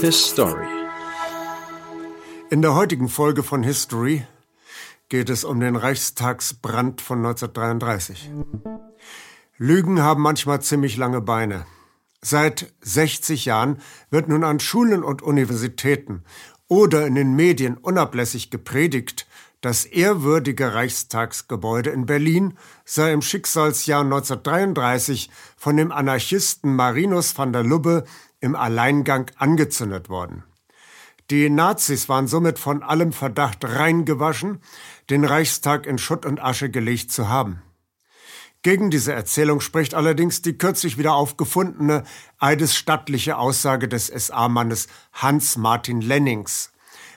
History. In der heutigen Folge von History geht es um den Reichstagsbrand von 1933. Lügen haben manchmal ziemlich lange Beine. Seit 60 Jahren wird nun an Schulen und Universitäten oder in den Medien unablässig gepredigt, das ehrwürdige Reichstagsgebäude in Berlin sei im Schicksalsjahr 1933 von dem Anarchisten Marinus van der Lubbe im Alleingang angezündet worden. Die Nazis waren somit von allem Verdacht reingewaschen, den Reichstag in Schutt und Asche gelegt zu haben. Gegen diese Erzählung spricht allerdings die kürzlich wieder aufgefundene eidesstattliche Aussage des SA-Mannes Hans Martin Lennings.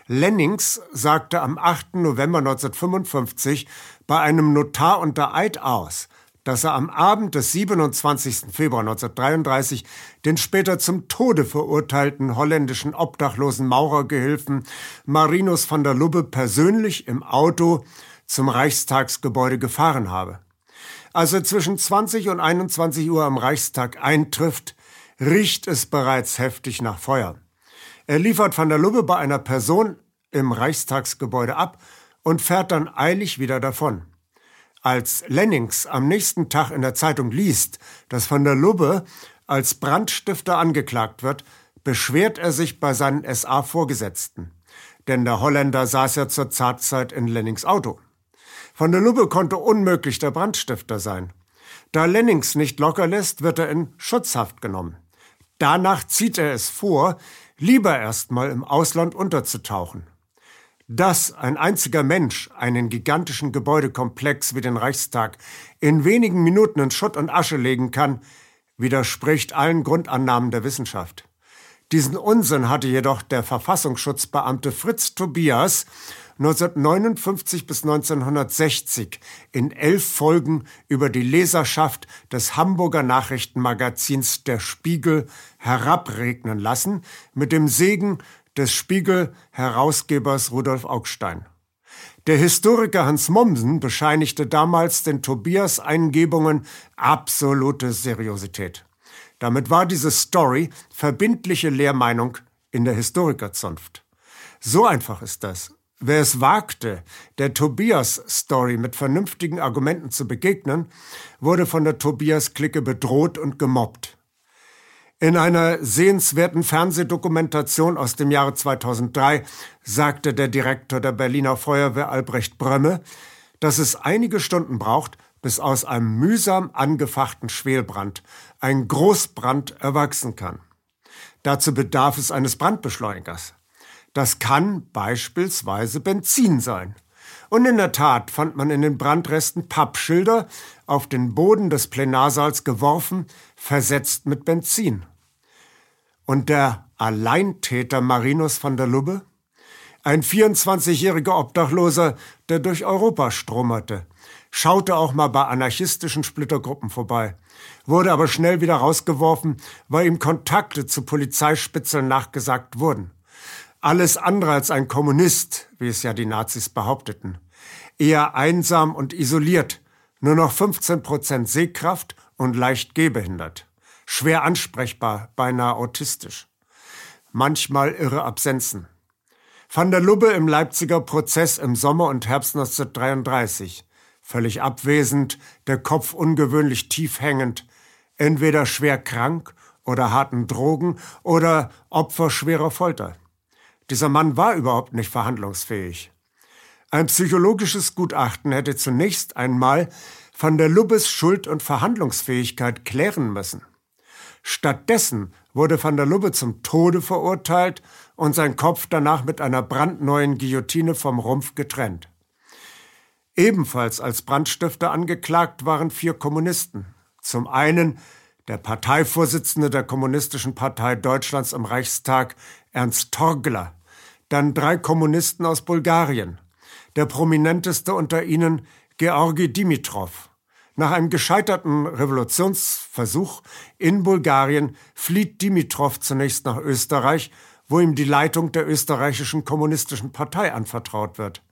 Lennings sagte am 8. November 1955 bei einem Notar unter Eid aus, dass er am Abend des 27. Februar 1933 den später zum Tode verurteilten holländischen obdachlosen Maurergehilfen Marinus van der Lubbe persönlich im Auto zum Reichstagsgebäude gefahren habe. Als er zwischen 20 und 21 Uhr am Reichstag eintrifft, riecht es bereits heftig nach Feuer. Er liefert van der Lubbe bei einer Person im Reichstagsgebäude ab und fährt dann eilig wieder davon. Als Lennings am nächsten Tag in der Zeitung liest, dass van der Lubbe als Brandstifter angeklagt wird, beschwert er sich bei seinen SA-Vorgesetzten. Denn der Holländer saß ja zur Zartzeit in Lennings Auto. Van der Lubbe konnte unmöglich der Brandstifter sein. Da Lennings nicht locker lässt, wird er in Schutzhaft genommen. Danach zieht er es vor, lieber erstmal im Ausland unterzutauchen. Dass ein einziger Mensch einen gigantischen Gebäudekomplex wie den Reichstag in wenigen Minuten in Schutt und Asche legen kann, widerspricht allen Grundannahmen der Wissenschaft. Diesen Unsinn hatte jedoch der Verfassungsschutzbeamte Fritz Tobias 1959 bis 1960 in elf Folgen über die Leserschaft des Hamburger Nachrichtenmagazins Der Spiegel herabregnen lassen, mit dem Segen des Spiegel-Herausgebers Rudolf Augstein. Der Historiker Hans Mommsen bescheinigte damals den Tobias-Eingebungen absolute Seriosität. Damit war diese Story verbindliche Lehrmeinung in der Historikerzunft. So einfach ist das. Wer es wagte, der Tobias-Story mit vernünftigen Argumenten zu begegnen, wurde von der Tobias-Clique bedroht und gemobbt. In einer sehenswerten Fernsehdokumentation aus dem Jahre 2003 sagte der Direktor der Berliner Feuerwehr Albrecht Brömme, dass es einige Stunden braucht, bis aus einem mühsam angefachten Schwelbrand ein Großbrand erwachsen kann. Dazu bedarf es eines Brandbeschleunigers. Das kann beispielsweise Benzin sein. Und in der Tat fand man in den Brandresten Pappschilder auf den Boden des Plenarsaals geworfen, versetzt mit Benzin. Und der Alleintäter Marinus van der Lubbe? Ein 24-jähriger Obdachloser, der durch Europa stromerte, schaute auch mal bei anarchistischen Splittergruppen vorbei, wurde aber schnell wieder rausgeworfen, weil ihm Kontakte zu Polizeispitzeln nachgesagt wurden. Alles andere als ein Kommunist, wie es ja die Nazis behaupteten. Eher einsam und isoliert, nur noch 15 Prozent Sehkraft und leicht gehbehindert. Schwer ansprechbar, beinahe autistisch. Manchmal irre Absenzen. Van der Lubbe im Leipziger Prozess im Sommer und Herbst 1933. Völlig abwesend, der Kopf ungewöhnlich tief hängend, entweder schwer krank oder harten Drogen oder Opfer schwerer Folter. Dieser Mann war überhaupt nicht verhandlungsfähig. Ein psychologisches Gutachten hätte zunächst einmal von der Lubbes Schuld und Verhandlungsfähigkeit klären müssen. Stattdessen wurde van der Lubbe zum Tode verurteilt und sein Kopf danach mit einer brandneuen Guillotine vom Rumpf getrennt. Ebenfalls als Brandstifter angeklagt waren vier Kommunisten. Zum einen der Parteivorsitzende der Kommunistischen Partei Deutschlands im Reichstag, Ernst Torgler, dann drei Kommunisten aus Bulgarien, der prominenteste unter ihnen Georgi Dimitrov. Nach einem gescheiterten Revolutionsversuch in Bulgarien flieht Dimitrov zunächst nach Österreich, wo ihm die Leitung der österreichischen kommunistischen Partei anvertraut wird.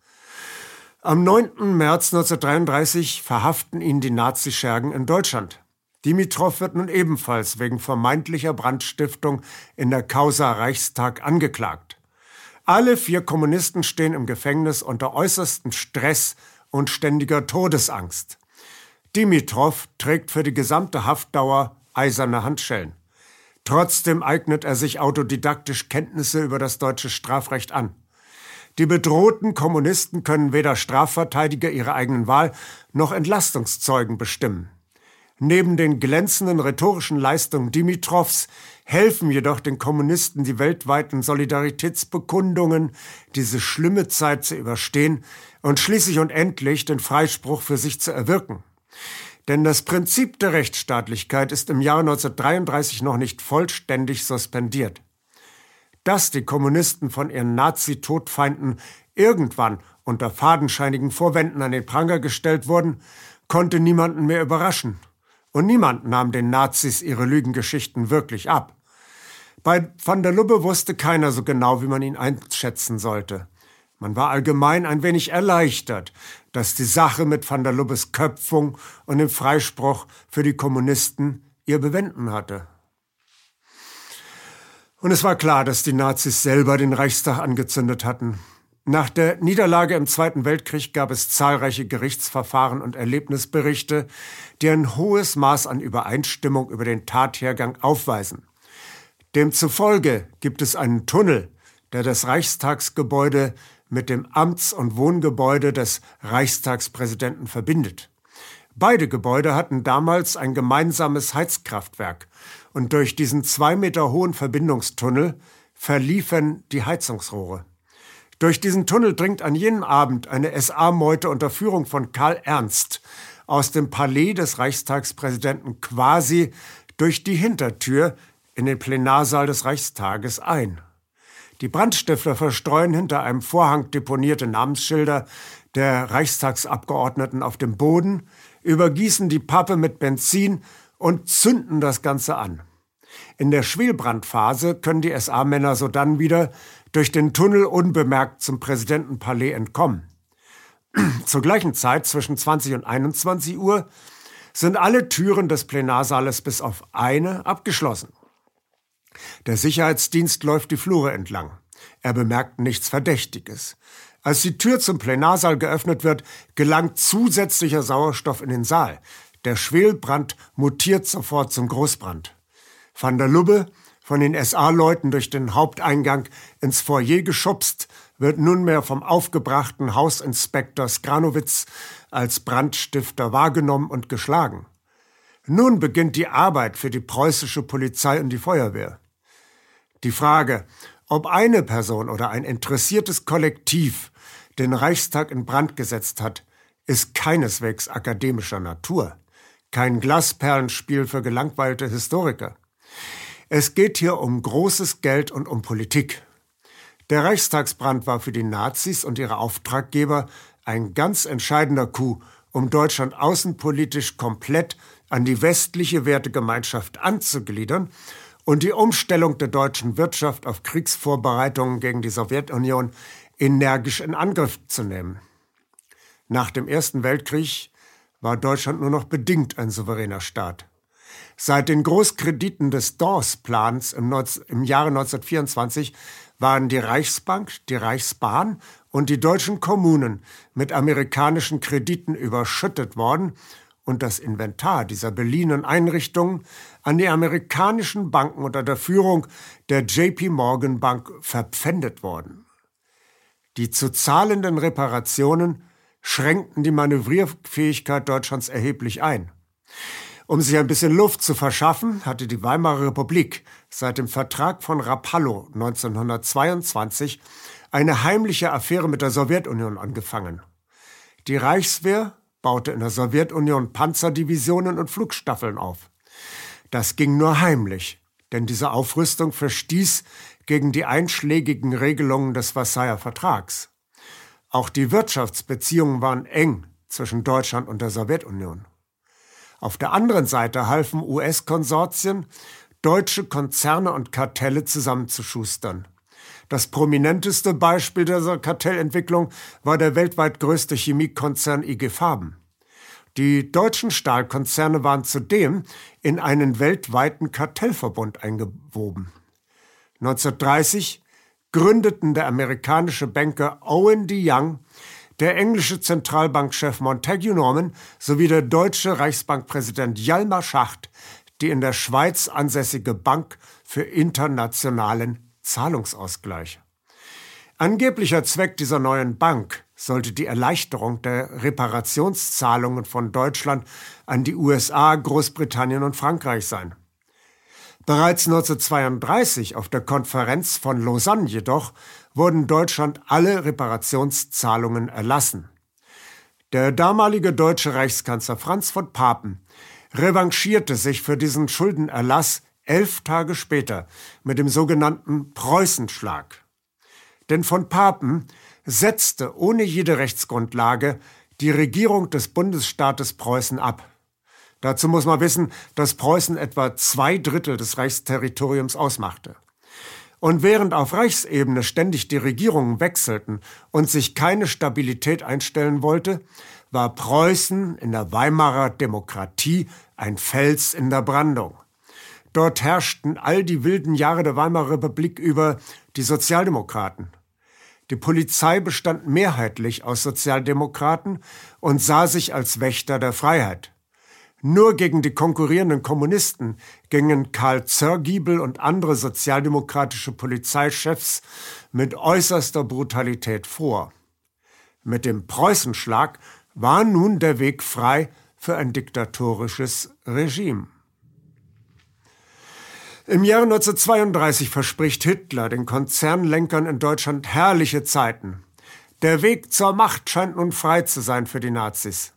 Am 9. März 1933 verhaften ihn die Nazischergen in Deutschland. Dimitrov wird nun ebenfalls wegen vermeintlicher Brandstiftung in der Causa Reichstag angeklagt. Alle vier Kommunisten stehen im Gefängnis unter äußerstem Stress und ständiger Todesangst. Dimitrov trägt für die gesamte Haftdauer eiserne Handschellen. Trotzdem eignet er sich autodidaktisch Kenntnisse über das deutsche Strafrecht an. Die bedrohten Kommunisten können weder Strafverteidiger ihrer eigenen Wahl noch Entlastungszeugen bestimmen. Neben den glänzenden rhetorischen Leistungen Dimitrovs helfen jedoch den Kommunisten die weltweiten Solidaritätsbekundungen, diese schlimme Zeit zu überstehen und schließlich und endlich den Freispruch für sich zu erwirken. Denn das Prinzip der Rechtsstaatlichkeit ist im Jahre 1933 noch nicht vollständig suspendiert. Dass die Kommunisten von ihren Nazi-Todfeinden irgendwann unter fadenscheinigen Vorwänden an den Pranger gestellt wurden, konnte niemanden mehr überraschen. Und niemand nahm den Nazis ihre Lügengeschichten wirklich ab. Bei van der Lubbe wusste keiner so genau, wie man ihn einschätzen sollte. Man war allgemein ein wenig erleichtert, dass die Sache mit van der Lubbes Köpfung und dem Freispruch für die Kommunisten ihr Bewenden hatte. Und es war klar, dass die Nazis selber den Reichstag angezündet hatten. Nach der Niederlage im Zweiten Weltkrieg gab es zahlreiche Gerichtsverfahren und Erlebnisberichte, die ein hohes Maß an Übereinstimmung über den Tathergang aufweisen. Demzufolge gibt es einen Tunnel, der das Reichstagsgebäude mit dem Amts- und Wohngebäude des Reichstagspräsidenten verbindet. Beide Gebäude hatten damals ein gemeinsames Heizkraftwerk und durch diesen zwei Meter hohen Verbindungstunnel verliefen die Heizungsrohre. Durch diesen Tunnel dringt an jenem Abend eine SA-Meute unter Führung von Karl Ernst aus dem Palais des Reichstagspräsidenten quasi durch die Hintertür in den Plenarsaal des Reichstages ein. Die Brandstifter verstreuen hinter einem Vorhang deponierte Namensschilder der Reichstagsabgeordneten auf dem Boden, übergießen die Pappe mit Benzin und zünden das Ganze an. In der Schwelbrandphase können die SA-Männer sodann wieder durch den Tunnel unbemerkt zum Präsidentenpalais entkommen. Zur gleichen Zeit, zwischen 20 und 21 Uhr, sind alle Türen des Plenarsaales bis auf eine abgeschlossen. Der Sicherheitsdienst läuft die Flure entlang. Er bemerkt nichts Verdächtiges. Als die Tür zum Plenarsaal geöffnet wird, gelangt zusätzlicher Sauerstoff in den Saal. Der Schwelbrand mutiert sofort zum Großbrand. Van der Lubbe, von den SA-Leuten durch den Haupteingang ins Foyer geschubst, wird nunmehr vom aufgebrachten Hausinspektor Skranowitz als Brandstifter wahrgenommen und geschlagen. Nun beginnt die Arbeit für die preußische Polizei und die Feuerwehr. Die Frage, ob eine Person oder ein interessiertes Kollektiv den Reichstag in Brand gesetzt hat, ist keineswegs akademischer Natur, kein Glasperlenspiel für gelangweilte Historiker. Es geht hier um großes Geld und um Politik. Der Reichstagsbrand war für die Nazis und ihre Auftraggeber ein ganz entscheidender Coup, um Deutschland außenpolitisch komplett an die westliche Wertegemeinschaft anzugliedern und die Umstellung der deutschen Wirtschaft auf Kriegsvorbereitungen gegen die Sowjetunion energisch in Angriff zu nehmen. Nach dem Ersten Weltkrieg war Deutschland nur noch bedingt ein souveräner Staat. Seit den Großkrediten des Dawes-Plans im, im Jahre 1924 waren die Reichsbank, die Reichsbahn und die deutschen Kommunen mit amerikanischen Krediten überschüttet worden und das Inventar dieser beliehenen Einrichtungen an die amerikanischen Banken unter der Führung der JP Morgan Bank verpfändet worden. Die zu zahlenden Reparationen schränkten die Manövrierfähigkeit Deutschlands erheblich ein. Um sich ein bisschen Luft zu verschaffen, hatte die Weimarer Republik seit dem Vertrag von Rapallo 1922 eine heimliche Affäre mit der Sowjetunion angefangen. Die Reichswehr baute in der Sowjetunion Panzerdivisionen und Flugstaffeln auf. Das ging nur heimlich, denn diese Aufrüstung verstieß gegen die einschlägigen Regelungen des Versailler Vertrags. Auch die Wirtschaftsbeziehungen waren eng zwischen Deutschland und der Sowjetunion. Auf der anderen Seite halfen US-Konsortien, deutsche Konzerne und Kartelle zusammenzuschustern. Das prominenteste Beispiel dieser Kartellentwicklung war der weltweit größte Chemiekonzern IG Farben. Die deutschen Stahlkonzerne waren zudem in einen weltweiten Kartellverbund eingewoben. 1930 gründeten der amerikanische Banker Owen D. Young, der englische Zentralbankchef Montague Norman sowie der deutsche Reichsbankpräsident Hjalmar Schacht die in der Schweiz ansässige Bank für internationalen Zahlungsausgleich. Angeblicher Zweck dieser neuen Bank sollte die Erleichterung der Reparationszahlungen von Deutschland an die USA, Großbritannien und Frankreich sein. Bereits 1932 auf der Konferenz von Lausanne jedoch wurden Deutschland alle Reparationszahlungen erlassen. Der damalige deutsche Reichskanzler Franz von Papen revanchierte sich für diesen Schuldenerlass elf Tage später mit dem sogenannten Preußenschlag. Denn von Papen setzte ohne jede Rechtsgrundlage die Regierung des Bundesstaates Preußen ab. Dazu muss man wissen, dass Preußen etwa zwei Drittel des Reichsterritoriums ausmachte. Und während auf Reichsebene ständig die Regierungen wechselten und sich keine Stabilität einstellen wollte, war Preußen in der Weimarer Demokratie ein Fels in der Brandung. Dort herrschten all die wilden Jahre der Weimarer Republik über die Sozialdemokraten. Die Polizei bestand mehrheitlich aus Sozialdemokraten und sah sich als Wächter der Freiheit. Nur gegen die konkurrierenden Kommunisten gingen Karl Zörgiebel und andere sozialdemokratische Polizeichefs mit äußerster Brutalität vor. Mit dem Preußenschlag war nun der Weg frei für ein diktatorisches Regime. Im Jahre 1932 verspricht Hitler den Konzernlenkern in Deutschland herrliche Zeiten. Der Weg zur Macht scheint nun frei zu sein für die Nazis.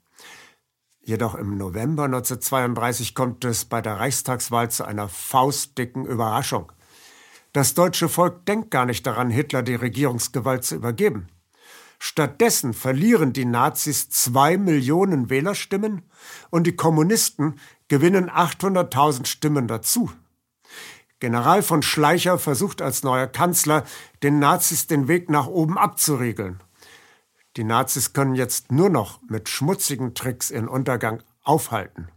Jedoch im November 1932 kommt es bei der Reichstagswahl zu einer faustdicken Überraschung. Das deutsche Volk denkt gar nicht daran, Hitler die Regierungsgewalt zu übergeben. Stattdessen verlieren die Nazis zwei Millionen Wählerstimmen und die Kommunisten gewinnen 800.000 Stimmen dazu. General von Schleicher versucht als neuer Kanzler, den Nazis den Weg nach oben abzuriegeln. Die Nazis können jetzt nur noch mit schmutzigen Tricks ihren Untergang aufhalten.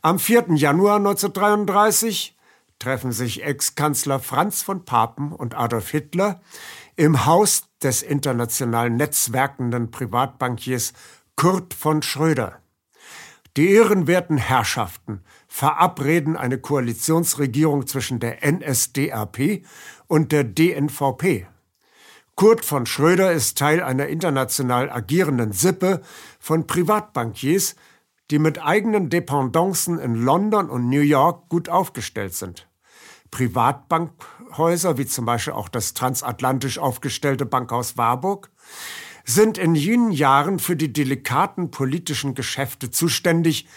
Am 4. Januar 1933 treffen sich Ex-Kanzler Franz von Papen und Adolf Hitler im Haus des international netzwerkenden Privatbankiers Kurt von Schröder. Die ehrenwerten Herrschaften verabreden eine Koalitionsregierung zwischen der NSDAP und der DNVP. Kurt von Schröder ist Teil einer international agierenden Sippe von Privatbankiers, die mit eigenen Dependancen in London und New York gut aufgestellt sind. Privatbankhäuser, wie zum Beispiel auch das transatlantisch aufgestellte Bankhaus Warburg, sind in jenen Jahren für die delikaten politischen Geschäfte zuständig,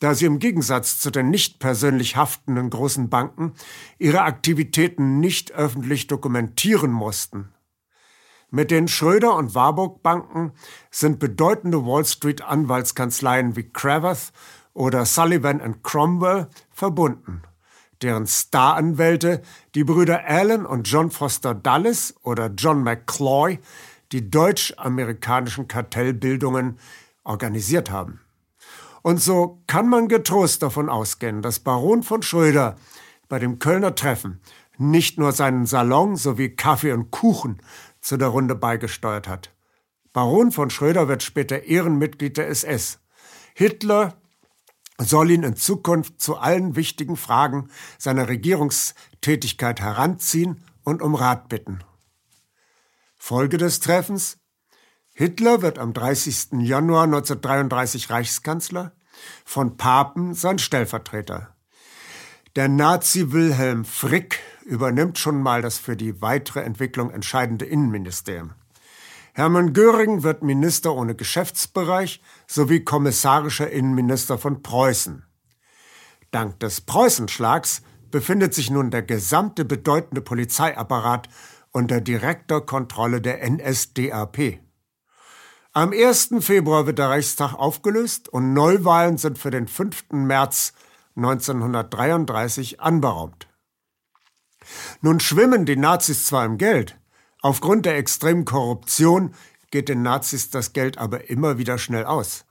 da sie im Gegensatz zu den nicht persönlich haftenden großen Banken ihre Aktivitäten nicht öffentlich dokumentieren mussten. Mit den Schröder und Warburg Banken sind bedeutende Wall Street Anwaltskanzleien wie Cravath oder Sullivan Cromwell verbunden deren Staranwälte die Brüder Allen und John Foster Dulles oder John McCloy die deutsch-amerikanischen Kartellbildungen organisiert haben. Und so kann man getrost davon ausgehen, dass Baron von Schröder bei dem Kölner Treffen nicht nur seinen Salon sowie Kaffee und Kuchen zu der Runde beigesteuert hat. Baron von Schröder wird später Ehrenmitglied der SS. Hitler soll ihn in Zukunft zu allen wichtigen Fragen seiner Regierungstätigkeit heranziehen und um Rat bitten. Folge des Treffens Hitler wird am 30. Januar 1933 Reichskanzler, von Papen sein Stellvertreter. Der Nazi Wilhelm Frick übernimmt schon mal das für die weitere Entwicklung entscheidende Innenministerium. Hermann Göring wird Minister ohne Geschäftsbereich sowie kommissarischer Innenminister von Preußen. Dank des Preußenschlags befindet sich nun der gesamte bedeutende Polizeiapparat unter direkter Kontrolle der NSDAP. Am 1. Februar wird der Reichstag aufgelöst und Neuwahlen sind für den 5. März 1933 anberaumt. Nun schwimmen die Nazis zwar im Geld, Aufgrund der extremen Korruption geht den Nazis das Geld aber immer wieder schnell aus.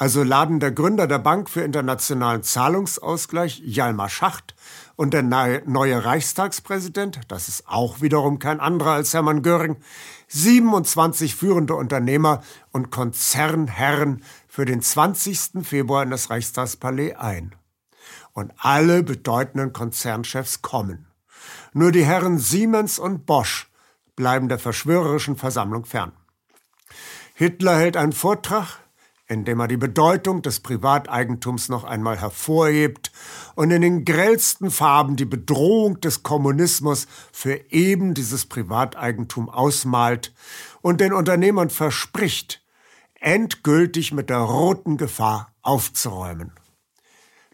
Also laden der Gründer der Bank für internationalen Zahlungsausgleich, Jalmar Schacht, und der neue Reichstagspräsident, das ist auch wiederum kein anderer als Hermann Göring, 27 führende Unternehmer und Konzernherren für den 20. Februar in das Reichstagspalais ein. Und alle bedeutenden Konzernchefs kommen. Nur die Herren Siemens und Bosch bleiben der verschwörerischen Versammlung fern. Hitler hält einen Vortrag, indem er die Bedeutung des Privateigentums noch einmal hervorhebt und in den grellsten Farben die Bedrohung des Kommunismus für eben dieses Privateigentum ausmalt und den Unternehmern verspricht, endgültig mit der roten Gefahr aufzuräumen.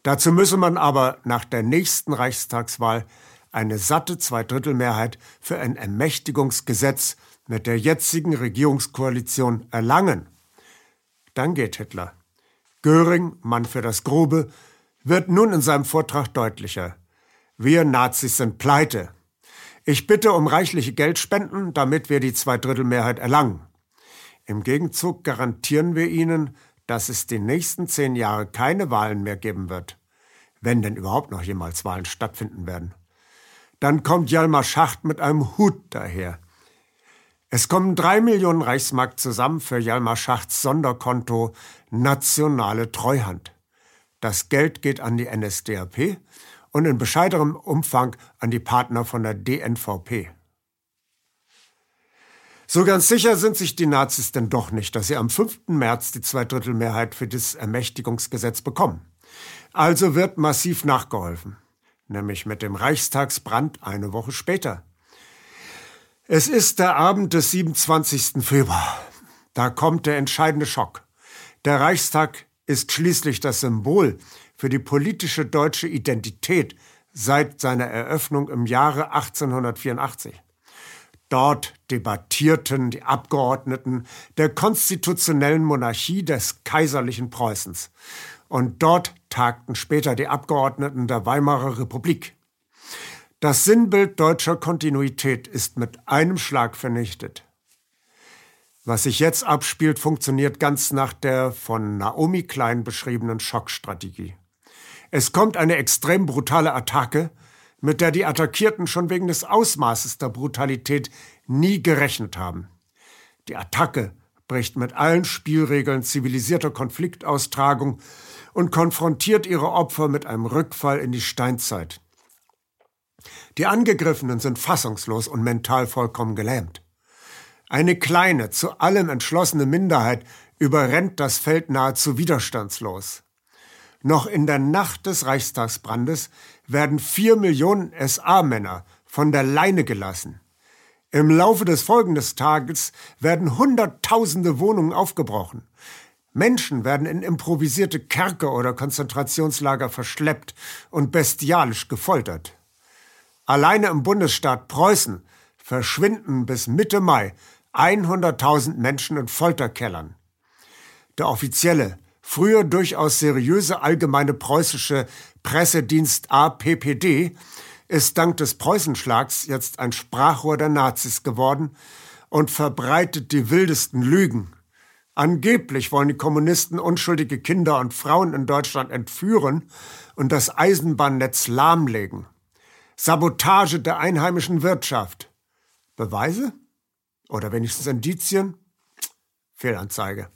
Dazu müsse man aber nach der nächsten Reichstagswahl eine satte Zweidrittelmehrheit für ein Ermächtigungsgesetz mit der jetzigen Regierungskoalition erlangen dann geht Hitler. Göring, Mann für das Grobe, wird nun in seinem Vortrag deutlicher. Wir Nazis sind pleite. Ich bitte um reichliche Geldspenden, damit wir die Zweidrittelmehrheit erlangen. Im Gegenzug garantieren wir Ihnen, dass es die nächsten zehn Jahre keine Wahlen mehr geben wird. Wenn denn überhaupt noch jemals Wahlen stattfinden werden. Dann kommt Jalmar Schacht mit einem Hut daher. Es kommen drei Millionen Reichsmark zusammen für Jalmar Schachts Sonderkonto Nationale Treuhand. Das Geld geht an die NSDAP und in bescheidenem Umfang an die Partner von der DNVP. So ganz sicher sind sich die Nazis denn doch nicht, dass sie am 5. März die Zweidrittelmehrheit für das Ermächtigungsgesetz bekommen. Also wird massiv nachgeholfen, nämlich mit dem Reichstagsbrand eine Woche später. Es ist der Abend des 27. Februar. Da kommt der entscheidende Schock. Der Reichstag ist schließlich das Symbol für die politische deutsche Identität seit seiner Eröffnung im Jahre 1884. Dort debattierten die Abgeordneten der konstitutionellen Monarchie des kaiserlichen Preußens. Und dort tagten später die Abgeordneten der Weimarer Republik. Das Sinnbild deutscher Kontinuität ist mit einem Schlag vernichtet. Was sich jetzt abspielt, funktioniert ganz nach der von Naomi Klein beschriebenen Schockstrategie. Es kommt eine extrem brutale Attacke, mit der die Attackierten schon wegen des Ausmaßes der Brutalität nie gerechnet haben. Die Attacke bricht mit allen Spielregeln zivilisierter Konfliktaustragung und konfrontiert ihre Opfer mit einem Rückfall in die Steinzeit. Die Angegriffenen sind fassungslos und mental vollkommen gelähmt. Eine kleine, zu allem entschlossene Minderheit überrennt das Feld nahezu widerstandslos. Noch in der Nacht des Reichstagsbrandes werden vier Millionen SA-Männer von der Leine gelassen. Im Laufe des folgenden Tages werden Hunderttausende Wohnungen aufgebrochen. Menschen werden in improvisierte Kerker oder Konzentrationslager verschleppt und bestialisch gefoltert. Alleine im Bundesstaat Preußen verschwinden bis Mitte Mai 100.000 Menschen in Folterkellern. Der offizielle, früher durchaus seriöse allgemeine preußische Pressedienst APPD ist dank des Preußenschlags jetzt ein Sprachrohr der Nazis geworden und verbreitet die wildesten Lügen. Angeblich wollen die Kommunisten unschuldige Kinder und Frauen in Deutschland entführen und das Eisenbahnnetz lahmlegen. Sabotage der einheimischen Wirtschaft. Beweise? Oder wenigstens Indizien? Fehlanzeige.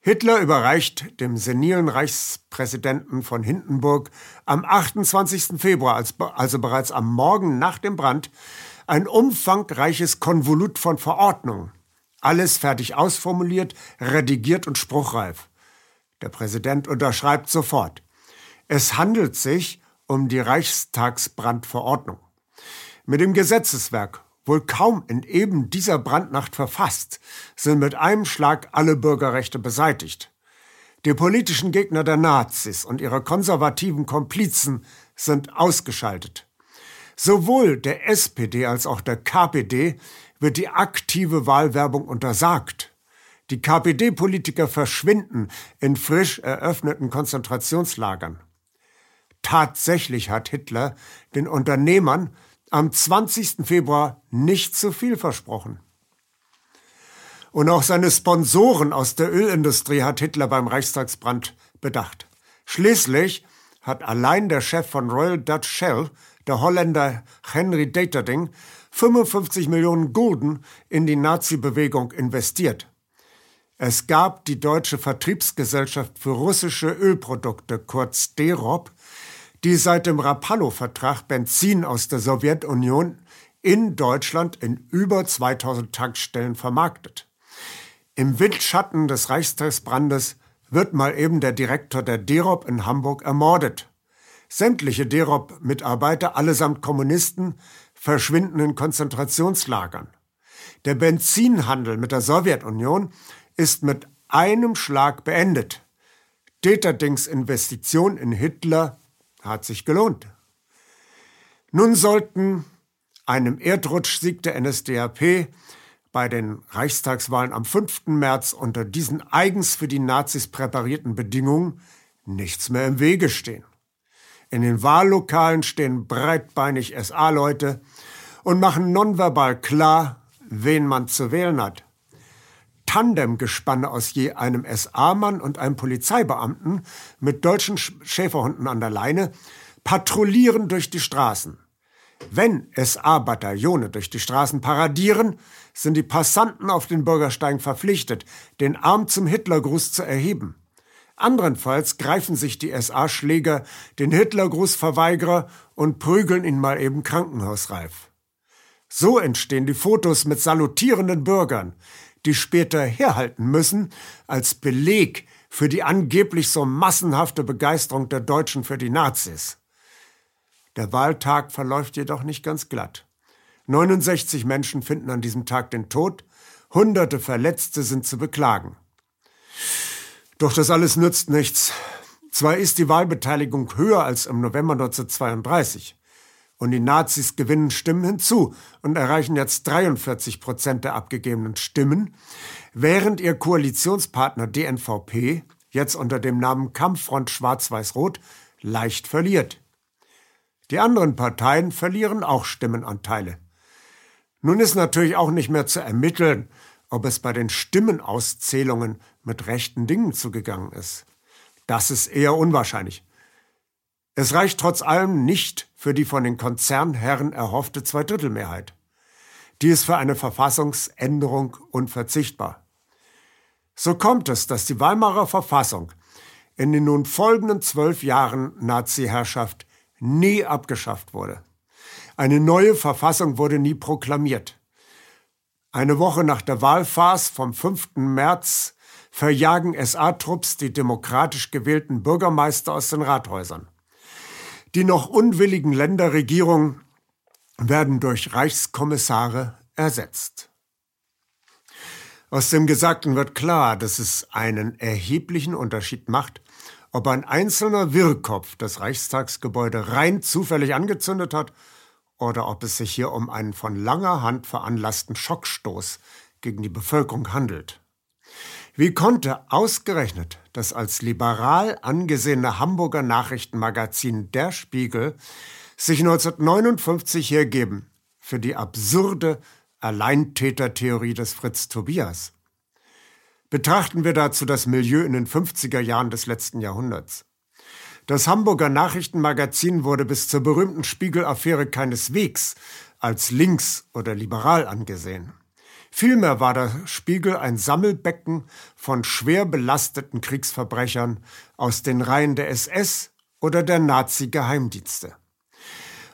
Hitler überreicht dem senilen Reichspräsidenten von Hindenburg am 28. Februar, also bereits am Morgen nach dem Brand, ein umfangreiches Konvolut von Verordnungen. Alles fertig ausformuliert, redigiert und spruchreif. Der Präsident unterschreibt sofort. Es handelt sich um die Reichstagsbrandverordnung. Mit dem Gesetzeswerk, wohl kaum in eben dieser Brandnacht verfasst, sind mit einem Schlag alle Bürgerrechte beseitigt. Die politischen Gegner der Nazis und ihre konservativen Komplizen sind ausgeschaltet. Sowohl der SPD als auch der KPD wird die aktive Wahlwerbung untersagt. Die KPD-Politiker verschwinden in frisch eröffneten Konzentrationslagern. Tatsächlich hat Hitler den Unternehmern am 20. Februar nicht zu viel versprochen. Und auch seine Sponsoren aus der Ölindustrie hat Hitler beim Reichstagsbrand bedacht. Schließlich hat allein der Chef von Royal Dutch Shell, der Holländer Henry Daterding, 55 Millionen Gulden in die Nazi-Bewegung investiert. Es gab die Deutsche Vertriebsgesellschaft für russische Ölprodukte, kurz DEROP, die seit dem Rapallo-Vertrag Benzin aus der Sowjetunion in Deutschland in über 2000 Tankstellen vermarktet. Im Windschatten des Reichstagsbrandes wird mal eben der Direktor der DEROP in Hamburg ermordet. Sämtliche DEROP-Mitarbeiter, allesamt Kommunisten, verschwinden in Konzentrationslagern. Der Benzinhandel mit der Sowjetunion ist mit einem Schlag beendet. Deterdings Investition in Hitler hat sich gelohnt. Nun sollten einem Erdrutschsieg der NSDAP bei den Reichstagswahlen am 5. März unter diesen eigens für die Nazis präparierten Bedingungen nichts mehr im Wege stehen. In den Wahllokalen stehen breitbeinig SA-Leute und machen nonverbal klar, wen man zu wählen hat. Tandemgespanne aus je einem SA-Mann und einem Polizeibeamten mit deutschen Schäferhunden an der Leine patrouillieren durch die Straßen. Wenn SA-Bataillone durch die Straßen paradieren, sind die Passanten auf den Bürgersteigen verpflichtet, den Arm zum Hitlergruß zu erheben. Andernfalls greifen sich die SA-Schläger den Hitlergrußverweigerer und prügeln ihn mal eben krankenhausreif. So entstehen die Fotos mit salutierenden Bürgern, die später herhalten müssen als Beleg für die angeblich so massenhafte Begeisterung der Deutschen für die Nazis. Der Wahltag verläuft jedoch nicht ganz glatt. 69 Menschen finden an diesem Tag den Tod, hunderte Verletzte sind zu beklagen. Doch das alles nützt nichts. Zwar ist die Wahlbeteiligung höher als im November 1932, und die Nazis gewinnen Stimmen hinzu und erreichen jetzt 43 Prozent der abgegebenen Stimmen, während ihr Koalitionspartner DNVP jetzt unter dem Namen Kampffront Schwarz-Weiß-Rot leicht verliert. Die anderen Parteien verlieren auch Stimmenanteile. Nun ist natürlich auch nicht mehr zu ermitteln, ob es bei den Stimmenauszählungen mit rechten Dingen zugegangen ist. Das ist eher unwahrscheinlich. Es reicht trotz allem nicht für die von den Konzernherren erhoffte Zweidrittelmehrheit. Die ist für eine Verfassungsänderung unverzichtbar. So kommt es, dass die Weimarer Verfassung in den nun folgenden zwölf Jahren Nazi-Herrschaft nie abgeschafft wurde. Eine neue Verfassung wurde nie proklamiert. Eine Woche nach der Wahlfarce vom 5. März verjagen SA-Trupps die demokratisch gewählten Bürgermeister aus den Rathäusern. Die noch unwilligen Länderregierungen werden durch Reichskommissare ersetzt. Aus dem Gesagten wird klar, dass es einen erheblichen Unterschied macht, ob ein einzelner Wirrkopf das Reichstagsgebäude rein zufällig angezündet hat oder ob es sich hier um einen von langer Hand veranlassten Schockstoß gegen die Bevölkerung handelt. Wie konnte ausgerechnet das als liberal angesehene Hamburger Nachrichtenmagazin Der Spiegel sich 1959 hergeben für die absurde Alleintätertheorie des Fritz Tobias? Betrachten wir dazu das Milieu in den 50er Jahren des letzten Jahrhunderts. Das Hamburger Nachrichtenmagazin wurde bis zur berühmten Spiegel-Affäre keineswegs als links oder liberal angesehen. Vielmehr war der Spiegel ein Sammelbecken von schwer belasteten Kriegsverbrechern aus den Reihen der SS oder der Nazi-Geheimdienste.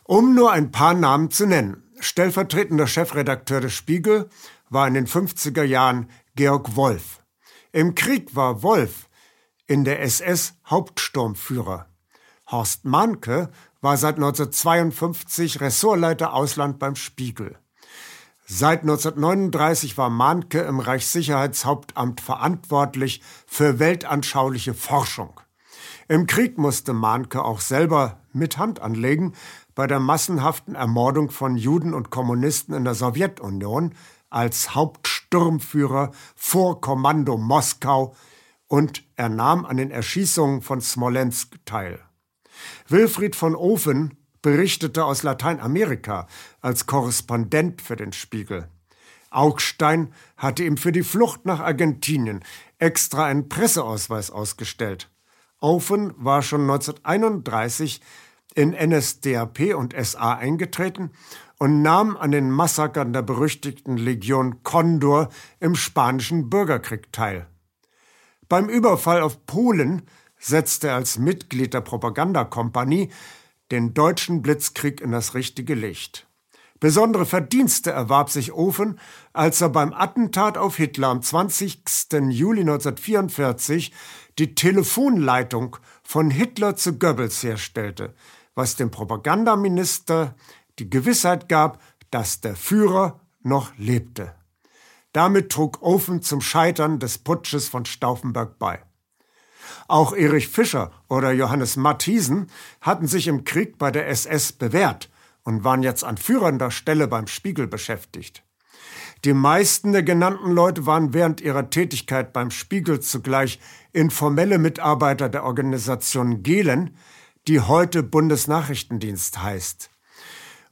Um nur ein paar Namen zu nennen. Stellvertretender Chefredakteur des Spiegel war in den 50er Jahren Georg Wolf. Im Krieg war Wolf in der SS Hauptsturmführer. Horst Mahnke war seit 1952 Ressortleiter Ausland beim Spiegel. Seit 1939 war Mahnke im Reichssicherheitshauptamt verantwortlich für weltanschauliche Forschung. Im Krieg musste Mahnke auch selber mit Hand anlegen bei der massenhaften Ermordung von Juden und Kommunisten in der Sowjetunion als Hauptsturmführer vor Kommando Moskau und er nahm an den Erschießungen von Smolensk teil. Wilfried von Ofen berichtete aus Lateinamerika als Korrespondent für den Spiegel. Augstein hatte ihm für die Flucht nach Argentinien extra einen Presseausweis ausgestellt. Aufen war schon 1931 in NSDAP und SA eingetreten und nahm an den Massakern der berüchtigten Legion Condor im Spanischen Bürgerkrieg teil. Beim Überfall auf Polen setzte er als Mitglied der Propagandakompanie den deutschen Blitzkrieg in das richtige Licht. Besondere Verdienste erwarb sich Ofen, als er beim Attentat auf Hitler am 20. Juli 1944 die Telefonleitung von Hitler zu Goebbels herstellte, was dem Propagandaminister die Gewissheit gab, dass der Führer noch lebte. Damit trug Ofen zum Scheitern des Putsches von Stauffenberg bei. Auch Erich Fischer oder Johannes Mathiesen hatten sich im Krieg bei der SS bewährt und waren jetzt an führender Stelle beim Spiegel beschäftigt. Die meisten der genannten Leute waren während ihrer Tätigkeit beim Spiegel zugleich informelle Mitarbeiter der Organisation Gehlen, die heute Bundesnachrichtendienst heißt.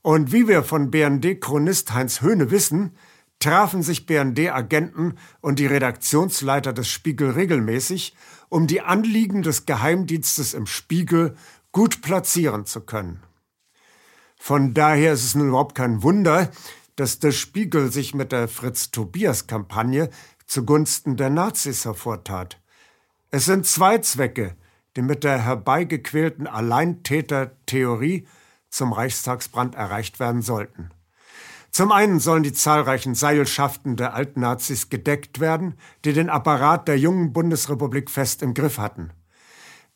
Und wie wir von BND-Chronist Heinz Höhne wissen, trafen sich BND-Agenten und die Redaktionsleiter des Spiegel regelmäßig, um die Anliegen des Geheimdienstes im Spiegel gut platzieren zu können. Von daher ist es nun überhaupt kein Wunder, dass der Spiegel sich mit der Fritz-Tobias-Kampagne zugunsten der Nazis hervortat. Es sind zwei Zwecke, die mit der herbeigequälten Alleintäter-Theorie zum Reichstagsbrand erreicht werden sollten. Zum einen sollen die zahlreichen Seilschaften der Altnazis gedeckt werden, die den Apparat der jungen Bundesrepublik fest im Griff hatten.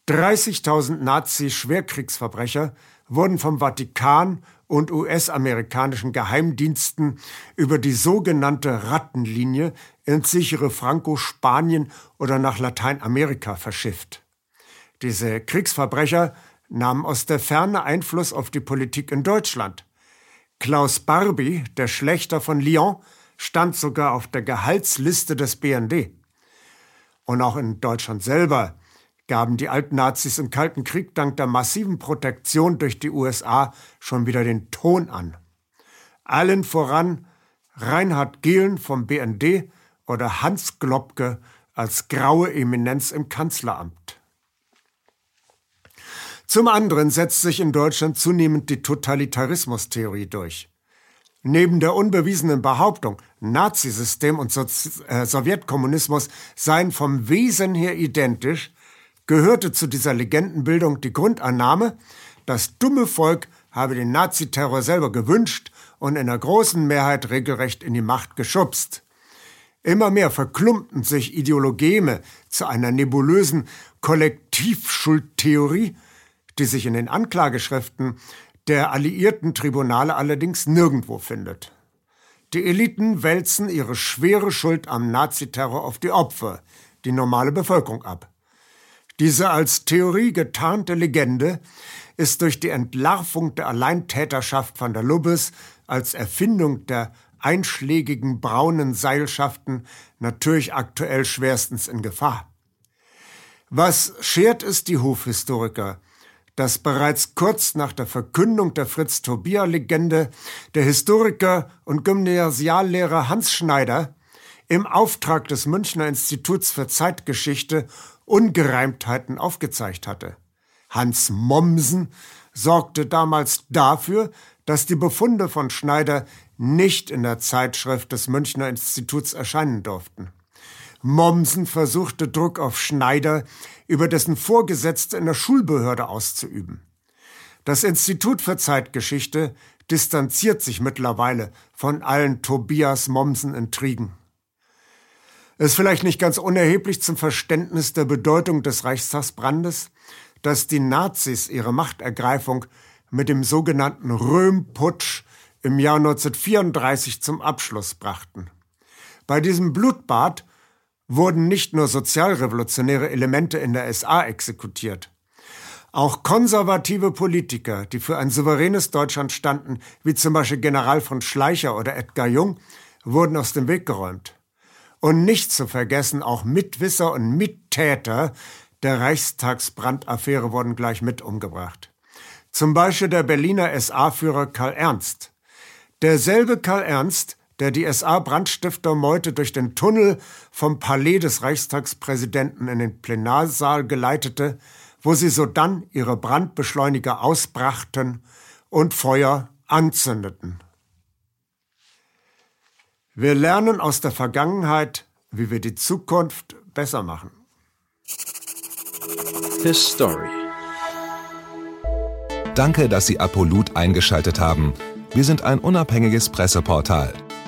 30.000 Nazi-Schwerkriegsverbrecher wurden vom Vatikan und US-amerikanischen Geheimdiensten über die sogenannte Rattenlinie ins sichere Franco-Spanien oder nach Lateinamerika verschifft. Diese Kriegsverbrecher nahmen aus der Ferne Einfluss auf die Politik in Deutschland. Klaus Barbie, der Schlechter von Lyon, stand sogar auf der Gehaltsliste des BND. Und auch in Deutschland selber gaben die alten Nazis im Kalten Krieg dank der massiven Protektion durch die USA schon wieder den Ton an. Allen voran Reinhard Gehlen vom BND oder Hans Globke als graue Eminenz im Kanzleramt. Zum anderen setzt sich in Deutschland zunehmend die Totalitarismustheorie durch. Neben der unbewiesenen Behauptung, Nazisystem und so äh, Sowjetkommunismus seien vom Wesen her identisch, gehörte zu dieser Legendenbildung die Grundannahme, das dumme Volk habe den Naziterror selber gewünscht und in der großen Mehrheit regelrecht in die Macht geschubst. Immer mehr verklumpten sich Ideologeme zu einer nebulösen Kollektivschuldtheorie, die sich in den Anklageschriften der alliierten Tribunale allerdings nirgendwo findet. Die Eliten wälzen ihre schwere Schuld am Naziterror auf die Opfer, die normale Bevölkerung ab. Diese als Theorie getarnte Legende ist durch die Entlarvung der Alleintäterschaft von der Lubbes als Erfindung der einschlägigen braunen Seilschaften natürlich aktuell schwerstens in Gefahr. Was schert es die Hofhistoriker, dass bereits kurz nach der Verkündung der Fritz-Tobia-Legende der Historiker und Gymnasiallehrer Hans Schneider im Auftrag des Münchner Instituts für Zeitgeschichte Ungereimtheiten aufgezeigt hatte. Hans Mommsen sorgte damals dafür, dass die Befunde von Schneider nicht in der Zeitschrift des Münchner Instituts erscheinen durften. Mommsen versuchte Druck auf Schneider über dessen Vorgesetzte in der Schulbehörde auszuüben. Das Institut für Zeitgeschichte distanziert sich mittlerweile von allen Tobias Mommsen-Intrigen. Es ist vielleicht nicht ganz unerheblich zum Verständnis der Bedeutung des Reichstagsbrandes, dass die Nazis ihre Machtergreifung mit dem sogenannten Röhm-Putsch im Jahr 1934 zum Abschluss brachten. Bei diesem Blutbad wurden nicht nur sozialrevolutionäre Elemente in der SA exekutiert. Auch konservative Politiker, die für ein souveränes Deutschland standen, wie zum Beispiel General von Schleicher oder Edgar Jung, wurden aus dem Weg geräumt. Und nicht zu vergessen, auch Mitwisser und Mittäter der Reichstagsbrandaffäre wurden gleich mit umgebracht. Zum Beispiel der Berliner SA-Führer Karl Ernst. Derselbe Karl Ernst, der die SA-Brandstifter-Meute durch den Tunnel vom Palais des Reichstagspräsidenten in den Plenarsaal geleitete, wo sie sodann ihre Brandbeschleuniger ausbrachten und Feuer anzündeten. Wir lernen aus der Vergangenheit, wie wir die Zukunft besser machen. His Story. Danke, dass Sie Apolut eingeschaltet haben. Wir sind ein unabhängiges Presseportal.